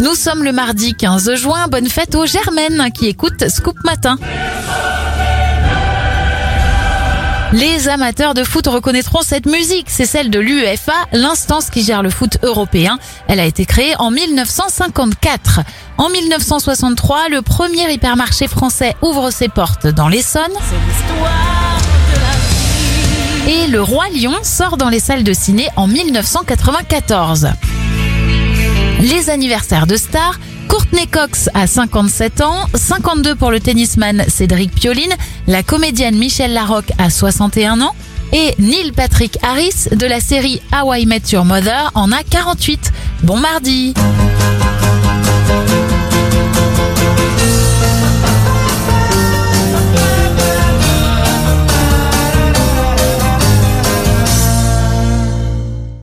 Nous sommes le mardi 15 juin. Bonne fête aux Germaines qui écoutent Scoop Matin. Les amateurs de foot reconnaîtront cette musique, c'est celle de l'UEFA, l'instance qui gère le foot européen. Elle a été créée en 1954. En 1963, le premier hypermarché français ouvre ses portes dans l'Essonne. Et le Roi Lion sort dans les salles de ciné en 1994. Les anniversaires de stars, Courtney Cox a 57 ans, 52 pour le tennisman Cédric Pioline, la comédienne Michelle Larocque a 61 ans et Neil Patrick Harris de la série How I Met Your Mother en a 48. Bon mardi